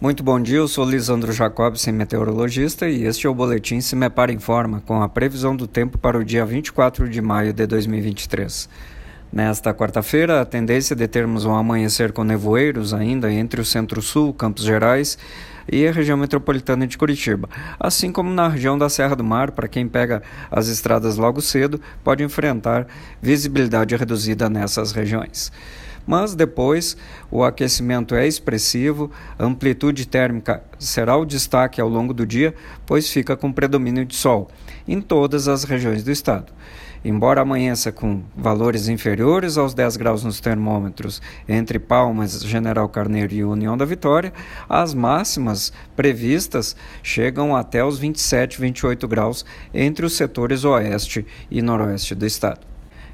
Muito bom dia, eu sou Lisandro Jacobsen, meteorologista, e este é o Boletim Se Me Para Informa, com a previsão do tempo para o dia 24 de maio de 2023. Nesta quarta-feira, a tendência é de termos um amanhecer com nevoeiros ainda entre o centro-sul, Campos Gerais e a região metropolitana de Curitiba, assim como na região da Serra do Mar, para quem pega as estradas logo cedo, pode enfrentar visibilidade reduzida nessas regiões mas depois o aquecimento é expressivo, a amplitude térmica será o destaque ao longo do dia, pois fica com predomínio de sol em todas as regiões do estado. Embora amanheça com valores inferiores aos 10 graus nos termômetros entre Palmas, General Carneiro e União da Vitória, as máximas previstas chegam até os 27, 28 graus entre os setores oeste e noroeste do estado.